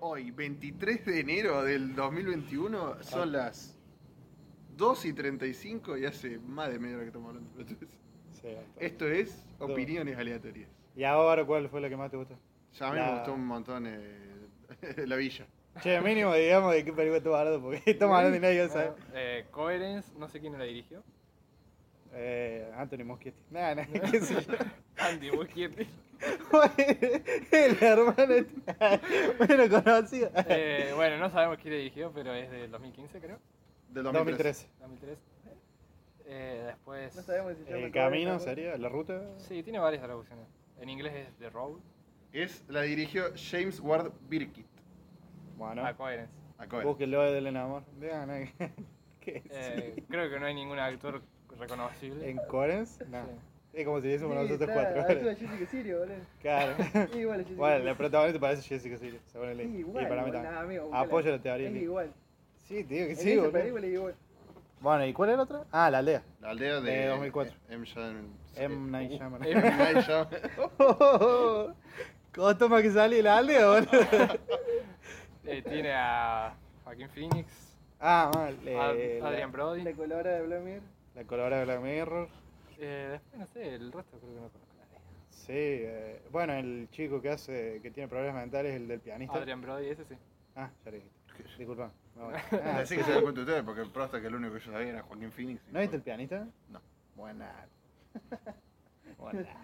Hoy, 23 de enero del 2021, son las 2 y 35 y hace más de media hora que estamos hablando. Sí. Esto es opiniones aleatorias. ¿Y ahora cuál fue la que más te gustó? Ya a mí La- me gustó un montón eh, La Villa. Che, mínimo digamos de qué película estamos hablando, porque estamos hablando y nadie sabe. Eh, Coherence, no sé quién la dirigió. Eh, Anthony Muschietti. Nah, nah, qué sé yo. Andy. El hermano este. Bueno, conocido. Eh, bueno, no sabemos quién dirigió, pero es del 2015, creo. Del 2013. 2013. 2003. Eh, después. No sabemos si El camino Coherence, sería, la ruta. Sí, tiene varias traducciones. En inglés es The Road. Es, la dirigió James Ward Birkitt. Bueno, Ah, Coherence. A Cohen. búsquenlo del enamor. Vean, nah, ¿qué es? Eh, creo que no hay ningún actor reconocible. ¿En Coherence? No. Sí. Es como si dijésemos Sí, nosotros está, cuatro. actúa Jessica Sirio, boludo. Claro. Igual a Jessica Bueno, la protagonista parece Jessica Sirio, según el link. igual. Y para mí también. Amigo. Apoyo la teoría. Es igual. Sí, te digo que En sí, boludo. película es igual. Bueno, ¿y cuál era la otra? Ah, la aldea. La aldea de, De 2004. M. M. Night Shyamalan. M. Night Shyamalan. ¿Cómo toma que sale la aldea, boludo? Eh, tiene a Joaquín Phoenix, Ah, mal. eh, Adrian la, Brody. La colora de Vladimir. la colorada de Black Mirror. Eh, después no sé, el resto creo que no conozco a nadie. Sí, eh, bueno, el chico que hace, que tiene problemas mentales, el del pianista. Adrian Brody, ese sí. Ah, ya le dijiste. Disculpa. No, Ah, ah, Decí que se dan cuenta ustedes, porque el prosta que el único que yo sabía era Joaquín Phoenix. ¿No viste el pianista? No. Buena.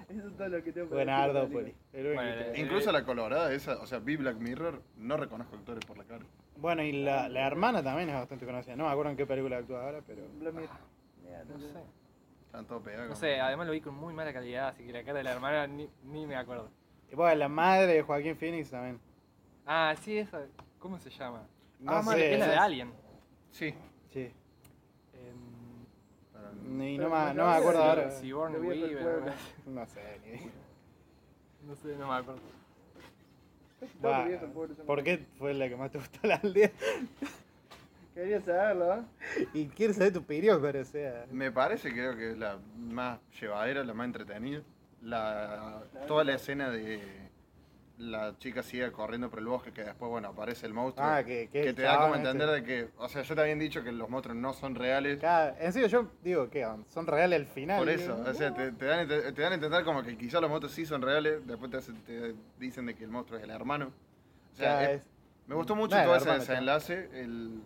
Eso es todo lo que tengo Buenardo, Bueno, eh, Incluso la colorada esa, o sea, vi Black Mirror, no reconozco actores por la cara. Bueno, y la, la hermana también es bastante conocida. No me acuerdo en qué película actúa ahora, pero. Vladimir. Mira, No sé. Están todos pegados. No sé, además lo vi con muy mala calidad, así que la cara de la hermana ni, ni me acuerdo. Y bueno, la madre de Joaquín Phoenix también. Ah, sí, esa. ¿Cómo se llama? No ah, sé, es la de Alien. Sí. Sí. Em, Para- Ni Pero no, me, no no me acuerdo ahora. En el Weaver. No sé. ni- No sé, no me acuerdo. ¿Por qué fue la que más te gustó la aldea? Quería saberlo, ¿eh? Y quiero saber tu opinión, pero o sea. Me parece, creo que es la más llevadera, la más entretenida. La, toda la escena de la chica sigue corriendo por el bosque, que después, bueno, aparece el monstruo. Ah, que, que que te da como entender este. de que, o sea, yo te habían dicho que los monstruos no son reales. Claro, en serio, yo digo que son reales al final. Por eso, o sea, te, te dan, te dan a entender como que quizá los monstruos sí son reales, después te, hacen- te dicen de que el monstruo es el hermano. O sea, Ya, es- es- me gustó mucho No, todo ese hermano, desenlace. El,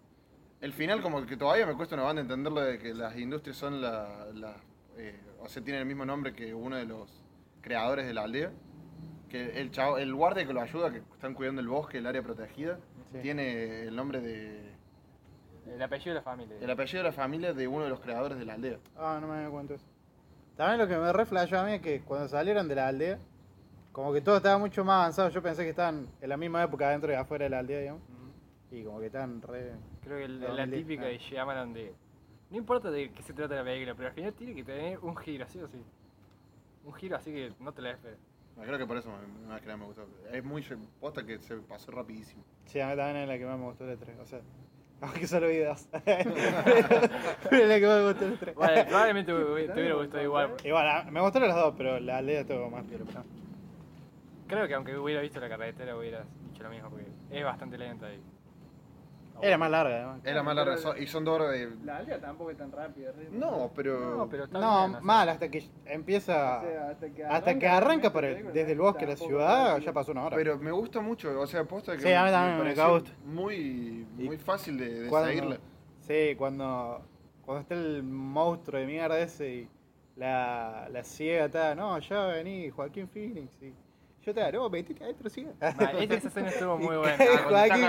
el final como que todavía me cuesta una banda entenderlo de que las industrias son la, la- eh, o sea, tienen el mismo nombre que uno de los creadores de la aldea. Que el chavo, el guardia que lo ayuda, que están cuidando el bosque, el área protegida, Sí. tiene el nombre de... El apellido de la familia. El apellido de la familia de uno de los creadores de la aldea. Ah, no me había cuenta eso. También lo que me reflejó a mí es que cuando salieron de la aldea, como que todo estaba mucho más avanzado. Yo pensé que estaban en la misma época dentro y afuera de la aldea, digamos. Y como que estaban re. Creo que el- la 2010, típica ah. de Shyamalan de... No importa de qué se trata la película, pero al final tiene que tener un giro, así o sí. Un giro así que no te la esperes. Creo que por eso me, más que nada me gustó. Es muy posta que se pasó rapidísimo. Sí, a mí también es la que más me gustó de tres. O sea, aunque solo vi dos. Pero es la que más me gustó de tres. Bueno, probablemente te hubiera- gustado igual. Igual, a- me gustaron las dos, pero la aldea estuvo más piola. Creo que aunque hubiera visto la carretera hubieras dicho lo mismo, porque es bastante lenta ahí. Era más larga, además. Era más larga son- y son dos horas de... La aldea tampoco es tan rápida. No, pero... No, pero está No, bien, o sea, mal, hasta que empieza. O sea, hasta que hasta que arranca por el- desde el bosque a la ciudad, ya pasó una hora. Pero me gusta mucho, o sea, posta que Sí, a mí también me pareció gusta. Muy, muy fácil de, de Cuando- seguirla. Sí, cuando, cuando está el monstruo de mierda ese y la, la ciega está, no, ya vení, Joaquín Phoenix. Y yo te no, metiste adentro, esa esa escena estuvo muy buena.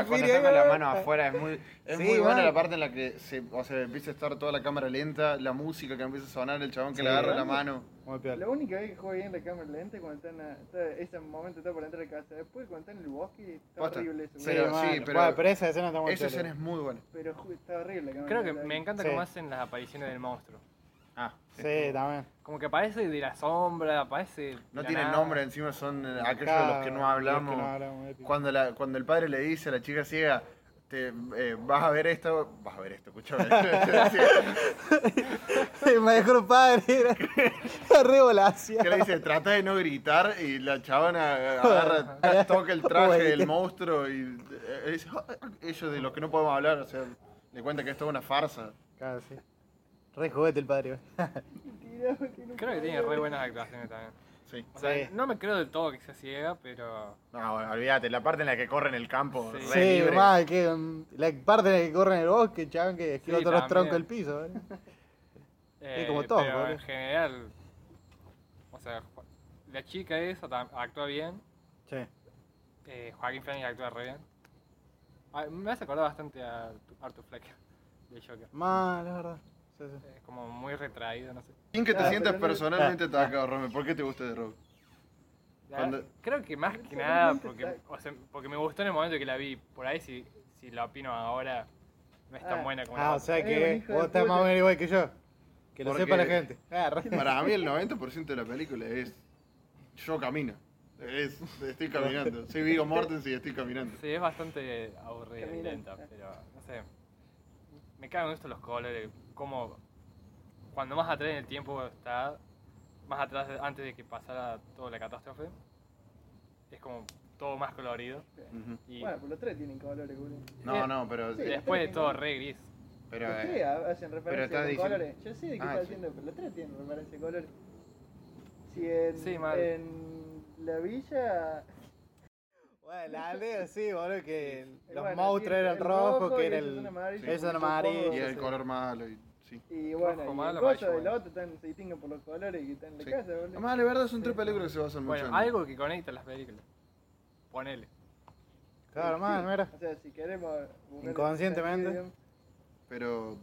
cuando saca la mano afuera es muy, es Sí, muy buena la parte en la que se, o sea, empieza a estar toda la cámara lenta, la música que empieza a sonar, el chabón que Sí. le agarra la mano. La única vez que juega bien la cámara lenta es cuando está, ese momento está por entrar a casa. Después cuando están en el bosque está Posta. horrible eso. Sí, pero, Pero- mal. pero- Bueno, pero esa escena está muy Esa escena es muy buena. pero está horrible la cámara Creo que me encanta Sí. cómo hacen las apariciones del monstruo. Ah, Sí, también. Como que aparece de la sombra, aparece. de no nada. nombre, encima son eh, aquellos de Claro, los que no los que hablamos. no hablamos. Cuando, la, cuando el padre le dice a la chica ciega, te, eh, vas a ver esto, vas a ver esto, escúchame. El mejor padre era re volacia. que le dice, trata de no gritar y la chabona agarra, toca el traje del monstruo y eh, dice, "Ah, ah", ellos de los que no podemos hablar, o sea, le cuenta que esto es una farsa. Claro, sí. Re juguete el padre. Creo que tiene re buenas actuaciones también. Sí. O sea, Sí. no me creo del todo que sea ciega, pero. No, bueno, olvídate, la parte en la que corre en el campo, Sí. re Sí, libre. mal, que mm, la parte en la que corre en el bosque, chaval, que esquiva Sí, todos los troncos del piso. ¿vale? eh, como todo, pero en general. O sea, la chica esa actúa bien. Sí. eh, Joaquín Phoenix actúa re bien. Ah, me hace acordar bastante a Arthur Fleck de Joker. Mal, la verdad. Sí, sí. Es como muy retraído, no sé. Sin que te Ah, sientas pero personalmente atacado, Rome, ¿por qué te gusta de Rogue? La- Cuando- Creo que más que nada porque, está- o sea, porque me gustó en el momento que la vi. Por ahí si, si la opino ahora no es tan Ah. buena como la Ah, o sea que vos estás más o menos igual que yo. Que lo Porque- sepa la gente. Ah, Para mí el 90% de la película es yo camino. Es, estoy caminando. Soy Vigo Mortensen y estoy caminando. Sí, es bastante aburrida y lenta, pero no sé. Cagan esto los colores, como cuando más atrás en el tiempo está, más atrás antes de que pasara toda la catástrofe, es como todo más colorido. Ujú. Y Bueno, pues los tres tienen colores, boludo. No, no, pero. Sí. después de todo re gris. pero los eh, tres hacen referencia estás con diciendo- colores. Yo sé de qué Ah, está sí. haciendo, pero los tres tienen referencia con colores. Si en, Sí, mal. en la villa. Bueno, la aldea sí, boludo, que los bueno, monstruos eran el rojos, rojo que era el... supongo. amarillos. y el sí. color malo. Y, sí. Y bueno, Rojo y malo, el coso del otro están, se distinguen por los colores que están en la Sí. casa, boludo. Además, de verdad son tres películas que se basan mucho Bueno, en. algo que conecta las películas. Ponele. Claro, man, mira. O sea, si queremos. Inconscientemente. Pero.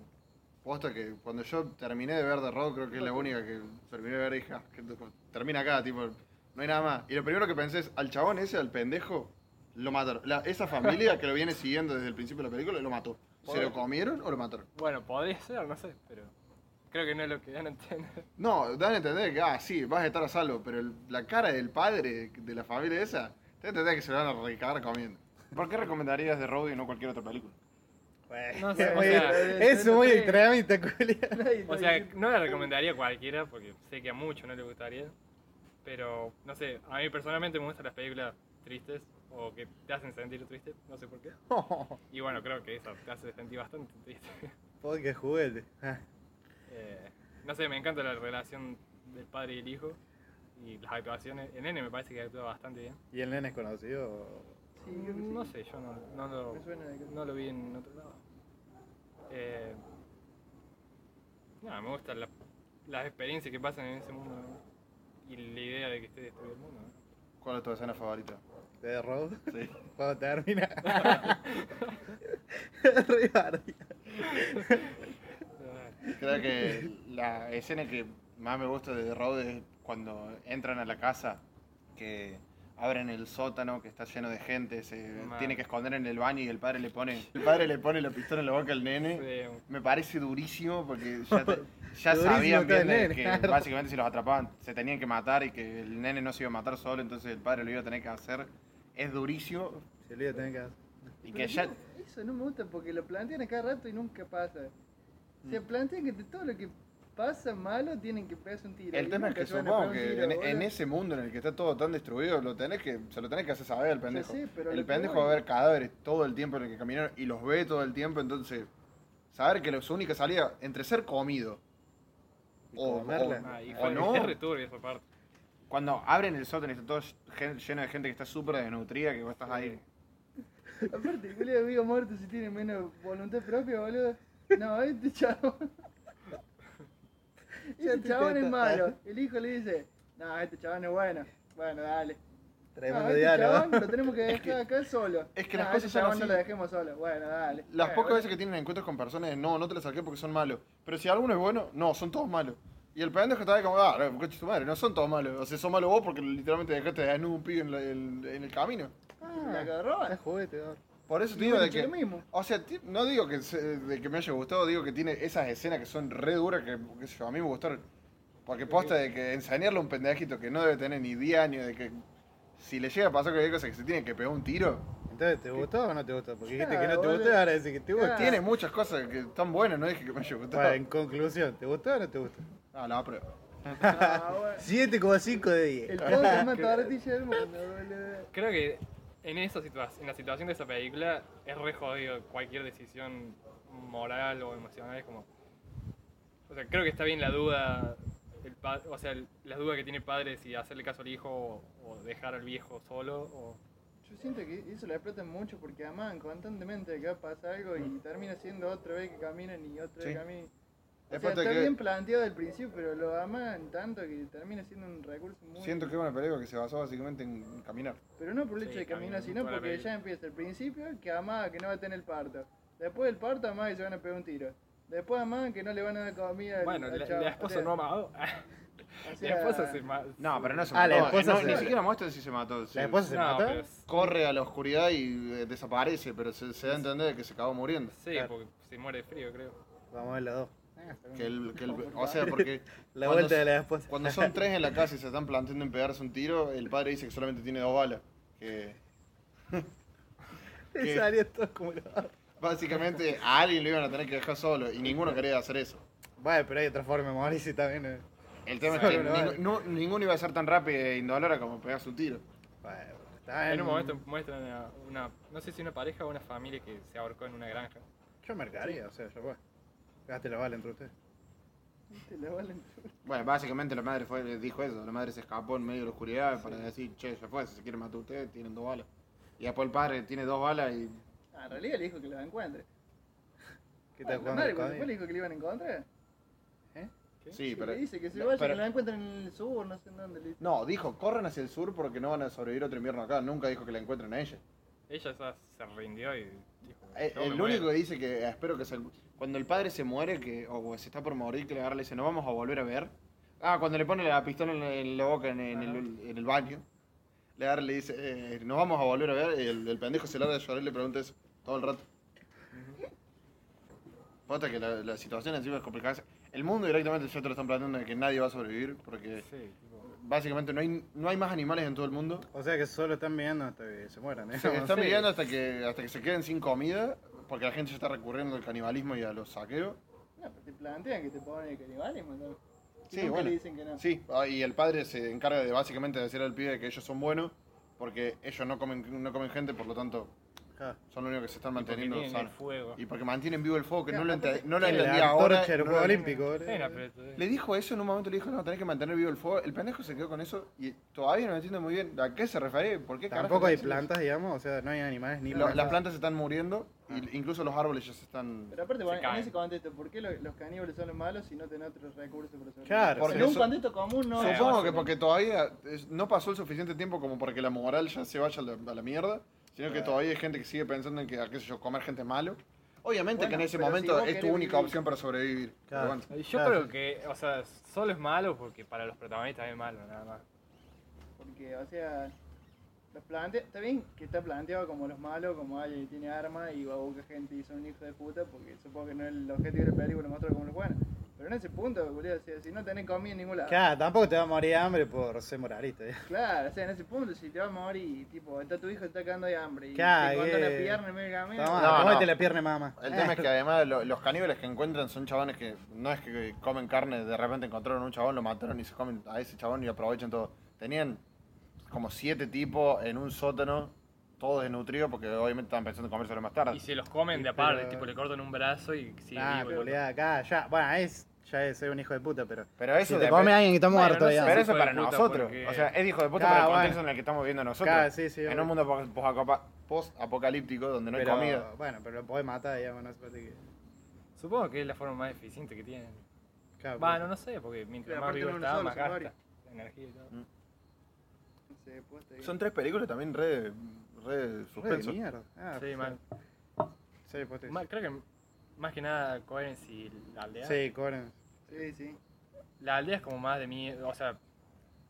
Posta que cuando yo terminé de ver The Road, creo que es la única que terminé de ver dije, ah, que termina acá, tipo, no hay nada más. Y lo primero que pensé es, al chabón ese, al pendejo, lo mataron. La- esa familia que lo viene siguiendo desde el principio de la película, lo mató. ¿Se lo comieron o lo mataron? Bueno, podría ser, no sé, pero creo que no es lo que dan a entender. No, dan a entender que, ah, sí, vas a estar a salvo, pero el- la cara del padre de la familia esa, te entender que se lo van a recagar comiendo. ¿Por qué recomendarías The Road y no cualquier otra película? No sé, o sea, es muy extremista, culia. O sea, no la recomendaría a cualquiera porque sé que a muchos no les gustaría. Pero, no sé, a mí personalmente me gustan las películas tristes o que te hacen sentir triste, no sé por qué. Y bueno, creo que esa te hace sentir bastante triste. Porque juguete. Ah. Eh, no sé, me encanta la relación del padre y el hijo y las actuaciones. El nene me parece que actúa bastante bien. ¿Y el nene es conocido? Sí. No sé, yo no, no lo, no lo vi en otro lado. Eh, no, me gustan la- las experiencias que pasan en ese mundo ¿no? y la idea de que esté destruido el mundo. ¿no? ¿Cuál es tu escena favorita? ¿De Road? Sí. Cuando termina. Bardía. Creo que la escena que más me gusta de The Road es cuando entran a la casa, que abren el sótano, que está lleno de gente, se tiene que esconder en el baño y el padre le pone, el padre le pone la pistola en la boca al nene. Sí, Me parece durísimo porque ya, te- ya Durísimo sabían bien nene, que claro. básicamente si los atrapaban se tenían que matar y que el nene no se iba a matar solo, entonces el padre lo iba a tener que hacer. Es durísimo Se olvida tener que y Pero que ya... Eso no me gusta porque lo plantean a cada rato y nunca pasa. Se plantean que de todo lo que pasa malo tienen que pegarse un tiro. El tema es que supongo que tiro, en, ese mundo en el que está todo tan destruido, lo tenés que, se lo tenés que hacer saber al pendejo. pero el pendejo voy- va a ver cadáveres todo el tiempo en el que caminaron y los ve todo el tiempo, entonces saber que su única salida entre ser comido Y o, comerla. Ah, y o no, esa parte. cuando abren el sótano y está todo lleno de gente que está súper desnutrida, que vos estás ahí. Aparte, Julio Vigo muerto si tiene menos voluntad propia, boludo. No, este chabón. Ya Este te chabón es malo. El hijo le dice, no, este chabón es bueno. Bueno, dale. Tremendo no, este diálogo. chabón lo tenemos que Es que- dejar acá solo. es que no, las cosas este son así. no lo dejemos solo. Bueno, dale. Las Bueno, pocas bueno. veces que tienen encuentros con personas, no, no te las saqué porque son malos. Pero si alguno es bueno, no, son todos malos. Y el pendejo está ahí como, ah, coche tu madre, no son todos malos. O sea, son malos vos porque literalmente dejaste de desnudo un pibe en, la- el- en el camino. Ah, la agarró. Es juguete, ¿no? Por eso te digo de que lo mismo. O sea, no digo que, se- de que me haya gustado, digo que tiene esas escenas que son re duras que, qué sé yo, a mí me gustaron. Porque posta de que enseñarle a un pendejito que no debe tener ni 10 años, de que si le llega a pasar cualquier cosa que se tiene que pegar un tiro, Entonces, ¿te gustó o no te gustó? Porque dijiste que no te gustó ahora decís que te gusta. Tiene muchas cosas que están buenas, no dije que me haya gustado. Bueno, en conclusión, ¿te gustó o no te gustó? Ah, la apruebo. Ah, bueno. 7,5 de 10. El podcast más tortilla del mundo, boludo. Creo que en, esa situa- en la situación de esa película es re jodido cualquier decisión moral o emocional. Es como. O sea, creo que está bien la duda. El o sea, la duda que tiene el padre si hacerle caso al hijo o, o dejar al viejo solo. O, Yo siento que eso lo explotan mucho porque aman constantemente que va a pasar algo y termina siendo otra vez que caminan y otra vez Sí. caminan. O sea, está que- bien planteado al principio, pero lo aman tanto que termina siendo un recurso muy... Siento que es una película que se basó básicamente en caminar. Pero no por el hecho Sí, de caminar, sino la porque ya empieza el principio que amaban que no va a tener el parto. Después del parto amaban que se van a pegar un tiro. Después amaban que no le van a dar comida al, bueno, al la, chavo. la O esposa sea, no amado. o La sea, esposa se ma- No, pero no se Ah, mató. la esposa no, se- Ni siquiera muestra si se mató. Se- ¿La esposa se No, mata? pero corre a la oscuridad y eh, desaparece, pero se, se da a entender que se acabó muriendo. Sí, Claro. porque se muere de frío, creo. Vamos a ver las dos. Que el, que el- o sea, porque La cuando vuelta de la esposa. cuando son tres en la casa y se están planteando en pegarse un tiro, el padre dice que solamente tiene dos balas. Que salió todo como lo básicamente a alguien lo iban a tener que dejar solo y ninguno quería hacer eso. Bueno, pero hay otra forma de morirse también. ¿eh? El tema es que una bala. ning- no- ninguno iba a ser tan rápido e indolora como pegarse un tiro. Bueno, está En un momento muestran a una, no sé si una pareja o una familia que se ahorcó en una granja. Yo marcaría, o sea, ya fue. Gaste la bala entre ustedes. Bueno, básicamente la madre fue, dijo eso, la madre se escapó en medio de la oscuridad para decir, che, ya fue, si se quieren matar ustedes, tienen dos balas. Y después el padre tiene dos balas y... Ah, en realidad le dijo que lo encuentre. ¿Qué Bueno, tal la jugando madre fue le dijo que le iban a encontrar. ¿Eh? ¿Qué? Sí, pero... Le dice que se no, vaya, pero- que la encuentren en el sur, no sé en dónde. Le dice. No, dijo, corran hacia el sur porque no van a sobrevivir otro invierno acá. Nunca dijo que la encuentren a ella. Ella ya se rindió y dijo. Eh, "Yo me El muero". único que dice que espero que se... Cuando el padre se muere que o se está por morir, que le agarra y le dice, no vamos a volver a ver. Ah, cuando le pone la pistola en, en la boca en, en el, en el baño, le agarra y le dice, eh, no vamos a volver a ver. Y el, el pendejo se larga de llorar y le pregunta eso todo el rato. Posta que la, la situación encima es complicada. El mundo directamente ya te lo están planteando de que nadie va a sobrevivir porque Sí, básicamente no hay, no hay más animales en todo el mundo. O sea que solo están viendo hasta que se mueran, ¿eh? Se están sí. viviendo hasta que, hasta que se queden sin comida porque la gente ya está recurriendo al canibalismo y a los saqueos. No, pero te plantean que te ponen el canibalismo, ¿no? Sí, bueno. le dicen que no. Sí, ah, y el padre se encarga de básicamente decirle al pibe que ellos son buenos porque ellos no comen, no comen gente, por lo tanto Claro. son los únicos que se están y manteniendo el sanos. fuego. Y porque mantienen vivo el fuego, que no lo, Claro, ente- no lo entendía ahora. no lo- Olímpicos, boludo. Sí, no, pero- Le dijo eso en un momento, le dijo, no, tenés que mantener vivo el fuego. El pendejo se quedó con eso y todavía no entiendo muy bien a qué se refiere, por qué Tampoco hay plantas, digamos, o sea, no hay animales ni plantas. las plantas se están muriendo, y incluso los árboles ya se están... Pero aparte, Se bueno, en ese contexto, ¿por qué lo- los caníbales son los malos si no tienen otros recursos para sobrevivir? Claro, Porque en un contexto común no. Supongo que porque todavía no pasó el suficiente tiempo como para que la moral ya se vaya a la, a la mierda, sino que todavía hay gente que sigue pensando en que, qué sé yo, comer gente malo. Obviamente Bueno, que en ese si momento vos es tu única vivir- opción para sobrevivir. Claro. Bueno. Yo Claro, creo que, o sea, solo es malo porque para los protagonistas es malo, nada más. Porque, o sea, los plantea, está bien que está planteado como los malos, como alguien que tiene armas y va a buscar gente y son un hijo de puta, porque supongo que no es el objetivo de la película mostrar como los buenos. Pero en ese punto, boludo, si no tenés comida en ningún lado. Claro, tampoco te va a morir de hambre por ser moralista. ¿eh? Claro, o sea, en ese punto, si te vas a morir, tipo, está tu hijo está cagando de hambre y Claro, te cortan la que- pierna en medio camino. No, comete no. la pierna, mamá. El tema es que además lo- los caníbales que encuentran son chabones que no es que comen carne, de repente encontraron un chabón, lo mataron y se comen a ese chabón y aprovechan todo. Tenían como siete tipos en un sótano, todos desnutridos porque obviamente estaban pensando en comérselo más tarde. Y se los comen Sí, de aparte, pero- tipo le cortan un brazo y sigue Ah, acá, ya. Bueno, es, ya es ser un hijo de puta, pero. Pero eso si te come alguien que está Bueno, muerto, no sé digamos. Pero eso para nosotros. porque- O sea, es hijo de puta Claro, para el bueno. contexto en el que estamos viviendo nosotros. Claro, sí, sí, en un mundo pos- post- post-apocalíptico donde no hay comida. Bueno, pero lo podés matar, digamos, no que. Supongo que es la forma más eficiente que tienen. Claro, Bueno, no sé, porque mientras Pero más vivo está, más son gasta la energía y todo. Mm. Son tres películas también re, re Re de suspenso. mierda. Ah, Sí, mal. Sí, pues sí. Ma- creo que más que nada Coherence y la aldea. Sí, Coherence. Sí, sí. La aldea es como más de miedo, o sea,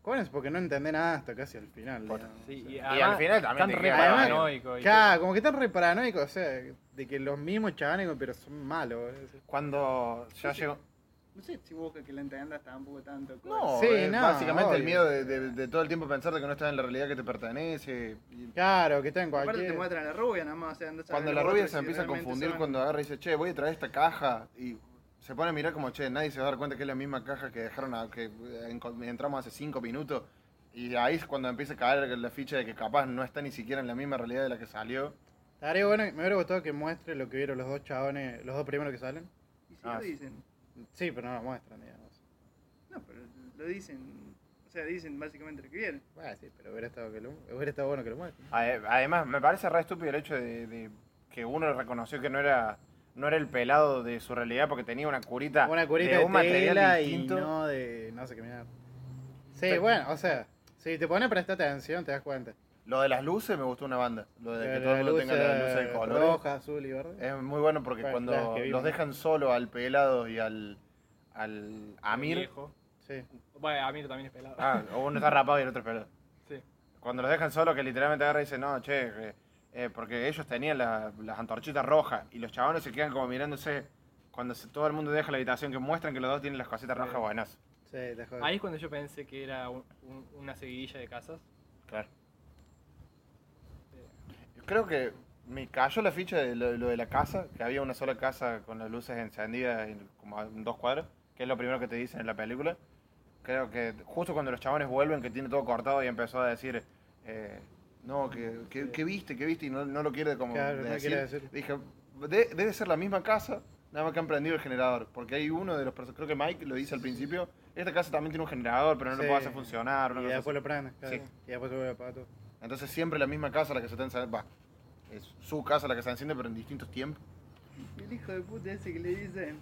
Coherence porque no entendés nada hasta casi al final. Digamos. sí, O y, al final también están re paranoicos. y Claro, como que están re paranoicos, o sea, de que los mismos chabones, pero son malos. Cuando ya llegó. No sé si busca que la entendas tampoco tanto. como- No, Sí, es no, básicamente el miedo de, de- de todo el tiempo pensar de que no estás en la realidad que te pertenece. y- Claro, que está en Aparte te cualquier. muestran la rubia nada más. O sea, Cuando la rubia se si empieza a confundir son- cuando agarra y dice, che, voy a traer esta caja y se pone a mirar como, che, nadie se va a dar cuenta que es la misma caja que dejaron, a- que eh, entramos hace cinco minutos. Y ahí es cuando empieza a caer la ficha de que capaz no está ni siquiera en la misma realidad de la que salió. Estaría bueno, me hubiera gustado que muestre lo que vieron los dos chabones, los dos primeros que salen. Y si Ah, lo dicen. Sí, pero no lo muestran, digamos. No, pero lo dicen. O sea, dicen básicamente lo que vieron. Bueno, sí, pero hubiera estado, que lo, hubiera estado bueno que lo muestren. Ade- Además, me parece re estúpido el hecho de, de que uno reconoció que no era no era el pelado de su realidad porque tenía una curita, Una curita de de, un material tela y distinto. no de no sé qué mirar. Sí, Pero- bueno, o sea, si te pones a prestar atención te das cuenta. Lo de las luces me gustó una banda. Lo de que todo el mundo tenga las luces de colores. Roja, azul y verde. Es muy bueno porque Bueno, cuando las que vimos. los dejan solo al pelado y al, al Amir. viejo. Sí. Bueno, Amir también es pelado. Ah, o uno está rapado y el otro es pelado. Sí. Cuando los dejan solo, que literalmente agarra y dice, no, che, eh, eh, porque ellos tenían la- las antorchitas rojas y los chabones se quedan como mirándose cuando se- todo el mundo deja la habitación que muestran que los dos tienen las cositas Sí. rojas buenas. Sí. Ahí es cuando yo pensé que era un- un- una seguidilla de casas. Claro. Creo que me cayó la ficha de lo, lo de la casa, que había una sola casa con las luces encendidas en, como en dos cuadros, que es lo primero que te dicen en la película. Creo que justo cuando los chabones vuelven, que tiene todo cortado y empezó a decir, eh, no, que, que, que viste, que viste, y no, no lo quiere como Claro, no decir. quiere decir. Dije, "De- debe ser la misma casa, nada más que han prendido el generador, porque hay uno de los creo que Mike lo dice al principio, esta casa también tiene un generador, pero no Sí. lo puede hacer funcionar. Y después así". lo prenden, claro. Sí. Y después se vuelve a todo. Entonces siempre la misma casa la que se está encendiendo. Va, es su casa la que se enciende, pero en distintos tiempos. El hijo de puta ese que le dicen.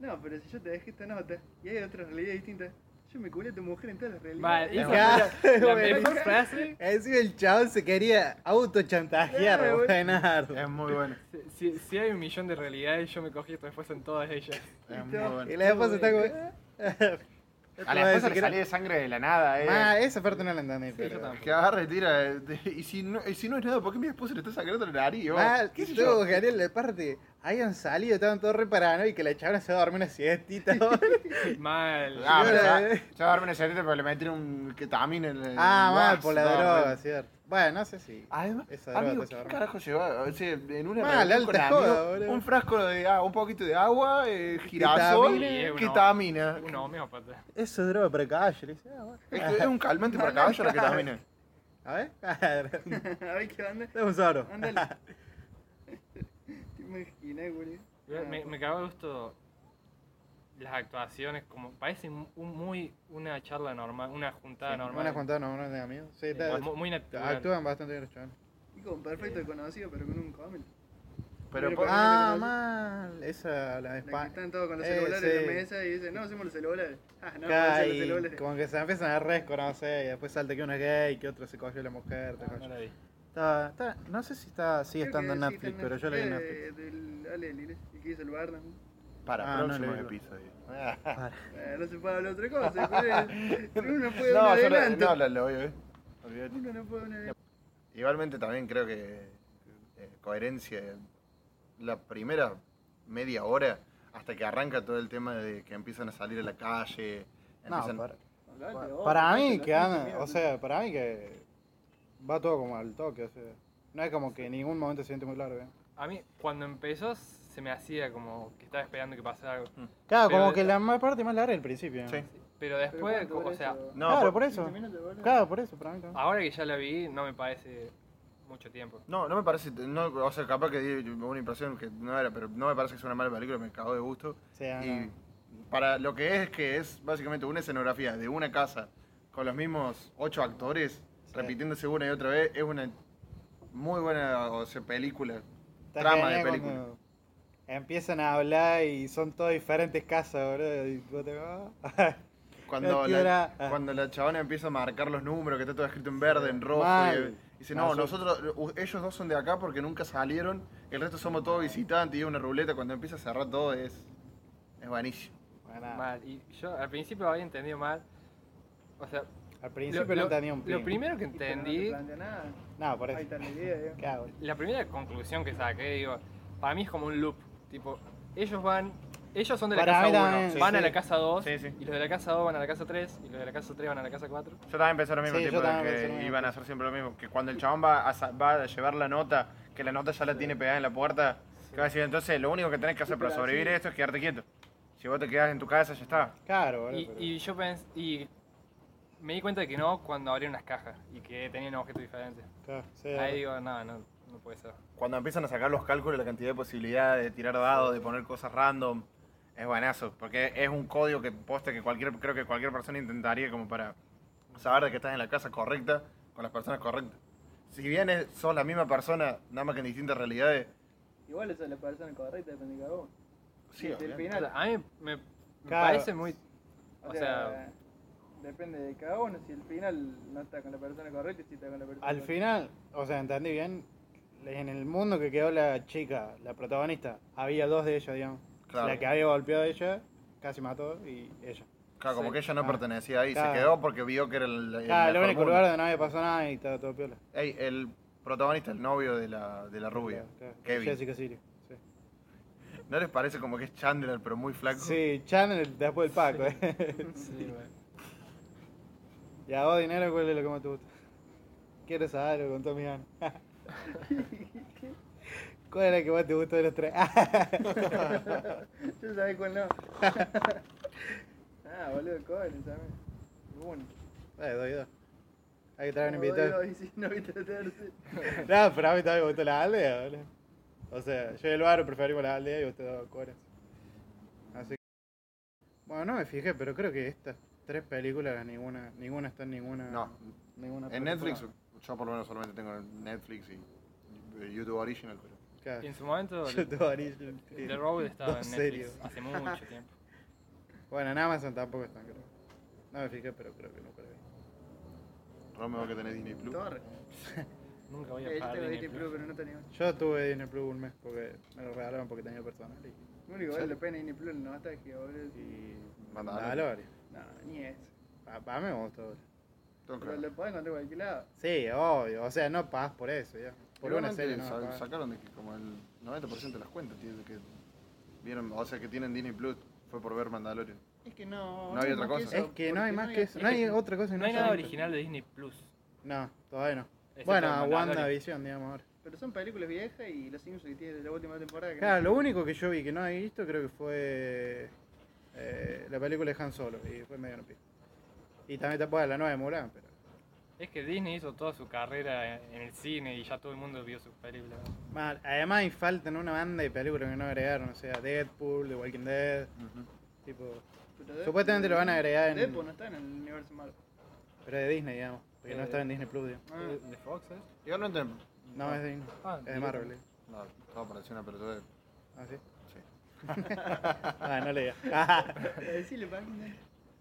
No, pero si yo te dejé esta nota y hay otra realidad distinta, yo me cubrí a tu mujer en todas las realidades. Vale, Es fue la, la bueno. mejor frase. Encima el chabón se quería autochantajear, Claro, bueno. Es muy bueno. Si, si hay un millón de realidades, yo me cogí esto después en todas ellas. Es muy bueno. Y la esposa está como. A la esposa le salía de sangre de la nada, eh. Ah, esa parte no la entendí, yo pero. Que agarra y tira. eh, y, si no, y si no es nada, ¿por qué mi esposa le está sacando la nariz? Oh, Mal, ¿Qué sé yo? genial la parte. Habían salido, estaban todos re paranoicos y que la chabona se va a dormir una siestita. Mal. Ah, pero Yo- se va a darme una cerita, pero le metieron un ketamina en el. ah, mal, por la droga, cierto. Bueno, no sé si. Además, Esa droga amigo, ¿qué carajo llevaba? O sea, en una Mal, reunión con joda, boludo. un frasco de agua, un poquito de agua, eh, girasol, Ketamina. Un homeópata. Eso es droga para caballo. le dice, ah, bueno. Es, es un calmante para caballo la ketamina. A ver, A ver qué onda. dame un soro. Ándale. Te imaginas, güey. Me, me cagó de gusto las actuaciones, como parece un, muy una charla normal, una juntada normal. Una juntada normal de amigos. Sí, Sí, está- muy, muy natural. actúan bastante bien los chavales. Y como perfecto conocido, pero con un comment. Pero Pero por- Ah, mal. Esa, la de España. están todos con los Eh, celulares en sí. la mesa y dicen, no, hacemos los celulares. Ah, no, hacer los celulares. como que se empiezan a reconocer y después salta que uno es gay, que otro se cogió a la mujer. te Ah, cogió. no la vi. Está- está- no sé si está, sigue Creo estando en sí, Netflix, pero yo la vi en Eh, Netflix. Del Ale y que hizo el Barnum. Para Ah, no próximos episodios. Eh, no se puede hablar otra cosa, uno puede No, un yo no, adelanto. no, lo, lo voy a ver. Olvídate. Uno no puede un. Igualmente también creo que eh, coherencia, la primera media hora hasta que arranca todo el tema de que empiezan a salir a la calle. No, empiezan- para, Hablate vos, para mí que mierda. o sea, para mí que va todo como al toque, o sea, no es como que en ningún momento se siente muy largo. ¿eh? A mí, cuando empezó, se me hacía como que estaba esperando que pasara algo. Claro, Pero- como que la más parte más larga el principio. ¿no? Sí. Pero después, ¿cuánto o dura sea, eso? No, claro, por- por eso. 15 minutos, boludo. Claro, por eso, para mí también. ahora que ya la vi, no me parece mucho tiempo. No, no me parece, no, o sea, capaz que di una impresión que no era, pero no me parece que sea una mala película, me cagó de gusto. Sí, ah, Y no. para lo que es, que es básicamente una escenografía de una casa con los mismos ocho actores, Sí. repitiéndose una y otra vez, es una muy buena o sea, película, Está trama de genial película. cuando Empiezan a hablar y son todas diferentes casas, boludo. Y vos te vas. Cuando ¿Qué la? Ah. cuando la chabona empieza a marcar los números, que está todo escrito en verde, en rojo, Mal. y dice, no, nosotros, ellos dos son de acá porque nunca salieron, el resto somos todos visitantes, y una ruleta, cuando empieza a cerrar todo es, es buenísimo. Bueno, Mal. Y yo al principio había entendido mal. O sea, al principio lo, no lo- entendía un lo pin. primero que no te entendí, plantea nada. No, por Ahí eso. está la idea, la primera conclusión que saqué, digo, para mí es como un loop. Tipo, ellos van ellos son de la Para casa mí 1, también, sí, van a sí. la casa 2, Sí, sí. y los de la casa 2 van a la casa 3, y los de la casa 3 van a la casa 4. Yo también pensé lo mismo, Sí, tipo, yo de también pensé lo que mismo. iban a hacer siempre lo mismo. Que cuando el chabón va a, sa- va a llevar la nota, que la nota ya la tiene pegada en la puerta, que va a decir, entonces lo único que tenés que hacer para sobrevivir así- esto es quedarte quieto. Si vos te quedás en tu casa, ya está. Claro, boludo. Y, pero- y yo pensé, y me di cuenta de que no cuando abrieron las cajas y que tenían objetos diferentes. Claro, sí, Ahí digo, no, no, no puede ser. Cuando empiezan a sacar los cálculos, la cantidad de posibilidades de tirar dados, de poner cosas random, es buenazo. Porque es un código que poste que cualquier, creo que cualquier persona intentaría como para saber de que estás en la casa correcta con las personas correctas. Si bien es- sos la misma persona, nada más que en distintas realidades, Igual esa es la persona correcta, depende de cada uno. sí, final. a mí me, me Claro. parece muy... O, O sea, sea, depende de cada uno. Si al final no está con la persona correcta y si está con la persona Al correcta. final, o sea, entendí bien, en el mundo que quedó la chica, la protagonista, había dos de ellas, digamos. Claro. La que había golpeado a ella, casi mató, y ella. Claro, como Sí. que ella no Ah. pertenecía ahí, Claro. se quedó porque vio que era el, el Claro, el único lugar donde no había pasado nada y estaba todo piola. Ey, el protagonista, el novio de la, de la rubia, Claro, claro. Kevin. Jessica Sirio. Sí. ¿No les parece como que es Chandler, pero muy flaco? Sí, Chandler después del Paco, eh. Sí, güey. Y a vos, dinero, ¿cuál es lo que más te gusta? Quiero saberlo con todo mi ganas. ¿Cuál es la que más te gustó de los tres? Yo sabés cuál no. ah, boludo, Cohen también. Uno. eh, doy dos. Hay que traer un invitado. doy, sí, no viste. No, pero a mí también me gustó la aldea, boludo. O sea, yo y el barrio preferimos la aldea y usted dos cuadras. Así que... Bueno, no me fijé, pero creo que estas tres películas, ninguna, ninguna está en ninguna... No. ninguna En Netflix. Yo por lo menos solamente tengo Netflix y eh, YouTube Original, pero... Claro. Y en su momento, Yo te original. The Road estaba en Netflix hace mucho tiempo. Bueno, en Amazon tampoco están, creo. No me fijé, pero creo que nunca lo vi. Romeo que tenés Disney Plus. Torre. Nunca voy Eh, a yo pagar tengo Disney Disney Plus, pero no tenía. Yo tuve Disney Plus un mes porque me lo regalaron porque tenía personal. Y, Lo único que vale la pena Disney Plus es la nostalgia, boludo. y Mandalorian. No, ni eso. Para mí me gustó. boludo. Pero lo podés encontrar en cualquier lado. Sí, obvio. O sea, no pagas por eso, ya. Por una serie no sa- sacaron de que como el 90% de las cuentas tiene que vieron, o sea que tienen Disney Plus fue por ver Mandalorian. Es que no. No hay otra cosa. Es que no hay más que eso. No hay otra cosa. que No hay sea nada original de Disney Plus. No, todavía no. excepto Bueno, Mandalorian. WandaVision, digamos ahora. Pero son películas viejas y los Simpsons que tiene de la última temporada. Que Claro, no lo único que yo vi que no he visto creo que fue eh, la película de Han Solo y fue medio no pico. Y también te puedo la nueva de Mulan, pero. Es que Disney hizo toda su carrera en el cine y ya todo el mundo vio sus películas. Mal. Además, hay faltan una banda de películas que no agregaron, o sea, Deadpool, The Walking Dead, tipo. Pero Deadpool- Supuestamente lo van a agregar en- Deadpool no está en el universo Marvel. Pero de Disney, digamos. Porque no Eh, está en Disney Plus, digamos. Ah. ¿De, de Fox es? Igualmente, No, es de Disney. Ah, es de Marvel. eh. no, todo parecía una pelotuda. Ah, sí. Sí. Ah, no leía. Decirle, página.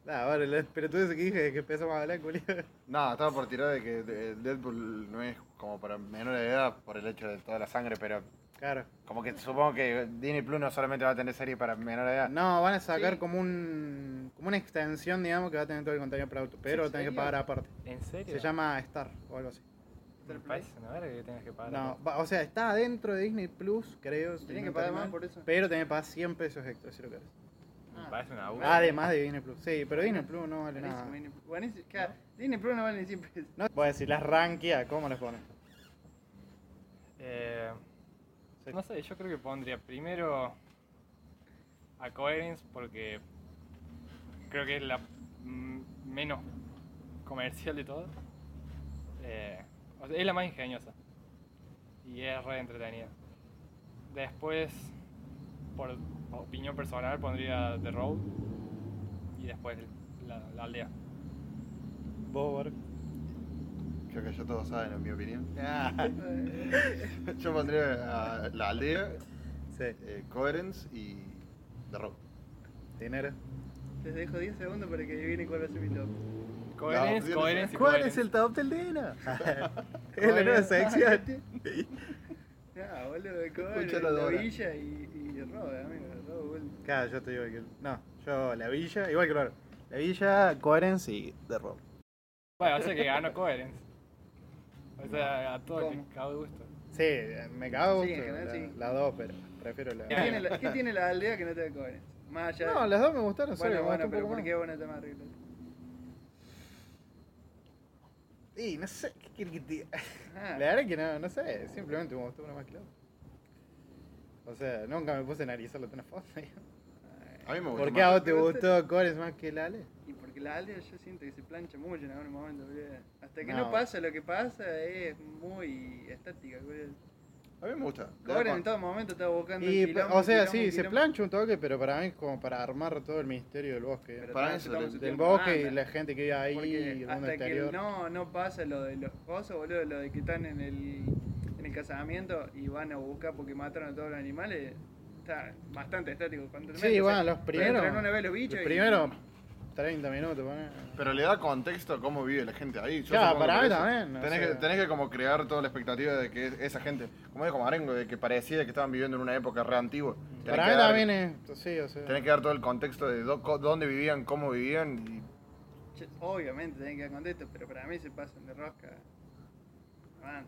Ah, el- pero tú eso que dije que empezamos a hablar. No, estaba por tirar de que de- Deadpool no es como para menor de edad por el hecho de toda la sangre, pero Claro. como que supongo que Disney Plus no solamente va a tener serie para menor de edad. No, van a sacar Sí. como un como una extensión, digamos, que va a tener todo el contenido para auto, pero ¿En tenés que pagar aparte. ¿En serio? Se llama Star o algo así. Parece una verga que tengas que pagar. No, va- o sea, está dentro de Disney Plus, creo. si Tenés no que pagar más por eso. Pero tenés que pagar 100 pesos extra si lo querés. Me Ah. parece una abuela. Además de Disney Plus. Sí, pero Disney Plus no vale Buenísimo, nada. Disney Plus. Buenísimo. Claro, Disney Plus no vale ni 100 pesos. No, voy a decir, las rankia, ¿cómo las pones? Eh. No sé, yo creo que pondría primero a Coherence porque creo que es la mm, menos comercial de todas. Eh, o sea, es la más ingeniosa y es re entretenida. Después, por opinión personal, pondría The Road y después la, la aldea. Vos. Creo que ya todos saben, en mi opinión. Yo pondría La Aldea, sí, eh, Coherence y The Rock. dinero. Les dejo 10 segundos para que adivinen cuál va a ser mi top. Coherence, opciones Coherence ¿Cuál Coherence. es el top del Dina? es la nueva sección. Ah, boludo, Escucha la la Dora. Villa y, y Rob, amigo. Rob, boludo. Claro, yo te digo que. No, yo la villa, igual que Loro. La villa, Coherence y The Rock. Bueno, o sea que ganó Coherence. O sea, a todos ¿Cómo? les cabe gusto. Sí, me cago Sí, en gusto general la, sí. la dos, pero prefiero la ¿Qué tiene la, qué tiene la aldea que no te da coherencia? Más allá No, de... las dos me gustaron, solo Bueno, me bueno, gustó un pero poco ¿por más. qué más horrible? Y no sé, Ah, La verdad que no, no sé, simplemente me gustó una más que la otra. O sea, nunca me puse a analizarlo tan a fondo. A mí me gustó ¿Por qué a vos te gustó Cores más que la Ale? Y porque la aldea yo siento que se plancha mucho en algún momento, boludo. Hasta que No. no. pasa lo que pasa es muy estática, boludo. A mí me gusta. Cobra en todo momento está buscando Y, quilombo, o sea, quilombo, sí, se plancha un toque, pero para mí es como para armar todo el misterio del bosque. Pero Para eso del tiempo bosque y la gente que vive ahí, Porque el mundo hasta que no, no pasa lo de los cosas, boludo, lo de que están en el, en el casamiento y van a buscar porque mataron a todos los animales, está bastante estático. Cuando Sí, bueno, los primeros. los bichos los y- primeros 30 minutos, poné. Pero le da contexto a cómo vive la gente ahí. Yo Ya, para que mí también, Tenés, que, sea. tenés que como crear toda la expectativa de que esa gente, como dijo Marengo, de que parecía que estaban viviendo en una época re antigua. Tenés Para que mí dar- también es. Sí, o sea. Tenés que dar todo el contexto de do- co- dónde vivían, cómo vivían y Obviamente tienen que dar contexto, pero para mí se pasan de rosca. Man.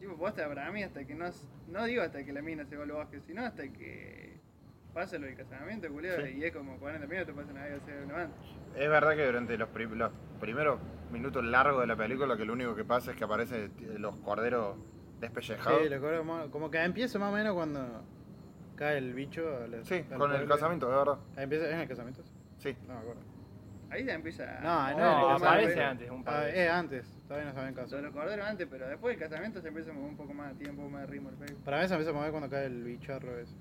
Tipo, posta para mí hasta que no. No digo hasta que la mina se va al bosque, sino hasta que pasa lo del casamiento, culiado, Sí. y es como 40 minutos pasan ahí a hacer una banda. Es verdad que durante los, prim- los primeros minutos largos de la película que lo único que pasa es que aparecen los corderos despellejados. Sí, lo cobro más- como que empieza más o menos cuando cae el bicho. Sí, al con el casamiento, de verdad. Ahí empieza, ¿Es en el casamiento? Sí. No me acuerdo. Ahí ya empieza. No, a- no, No, el aparece antes, un par Ah, es antes, todavía no saben caso. los corderos antes, pero después del casamiento se empieza a mover un poco más de tiempo, más de ritmo el pego. Para mí se empieza a mover cuando cae el bicharro ese.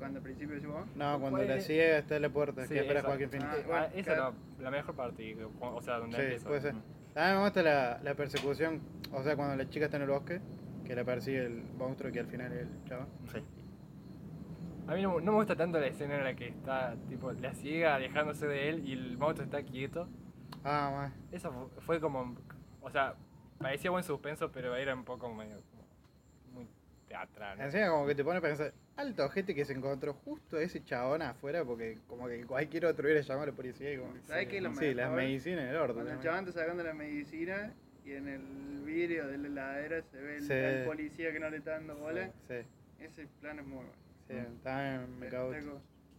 Cuando al principio decís vos. No, cuando la ciega está en la puerta, Sí, que espera. Joaquín Phoenix. Ah, bueno, esa claro. es la, la mejor parte, o sea, donde Sí, empieza. puede ser. También me gusta la, la persecución, o sea, cuando la chica está en el bosque, que la persigue el monstruo que al final es el chaval. Sí. A mí no, no me gusta tanto la escena en la que está, tipo, la ciega alejándose de él y el monstruo está quieto. Ah, más. Eso fu- fue como, o sea, parecía buen suspenso, pero era un poco medio, como, muy teatral. ¿no? Encima como que te pone a pensar, alto gente que se encontró justo ese chabón afuera, porque como que cualquier otro hubiera llamado a la policía y como... ¿Sabes qué es lo Sí, las medicinas del orto. Cuando el chabón está sacando la medicina y en el vidrio de la heladera se ve el, Sí. el policía que no le está dando bola. Sí, Ese plano es muy bueno. sí, también me cago.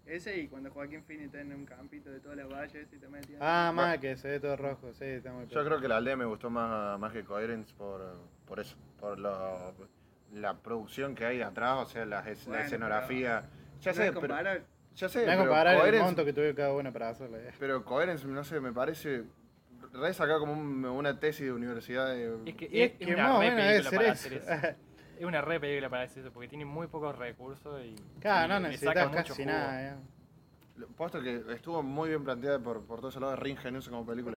Ese y cuando Joaquín Phoenix está en un campito de todas las valles y te metía. Ah, más que se ve todo rojo, sí, está muy Yo creo que la aldea me gustó más, más que Coherence por, por eso, por lo- la producción que hay de atrás, o sea, la, es- la Bueno, escenografía. Ya No sé, es pero, comparar- ya sé, a pero comparar el monto que tuve cada uno para hacerlo. ya. pero Coherence, no sé, me parece re sacado como un- una tesis de universidad de... Es que es es, que una más o re película ser para hacer eso. Es una re película para hacer eso, porque tiene muy pocos recursos y. Claro, y no necesitas casi jugo. nada. ya. Puesto que estuvo muy bien planteada por, por todo ese lado, re ingenioso como película.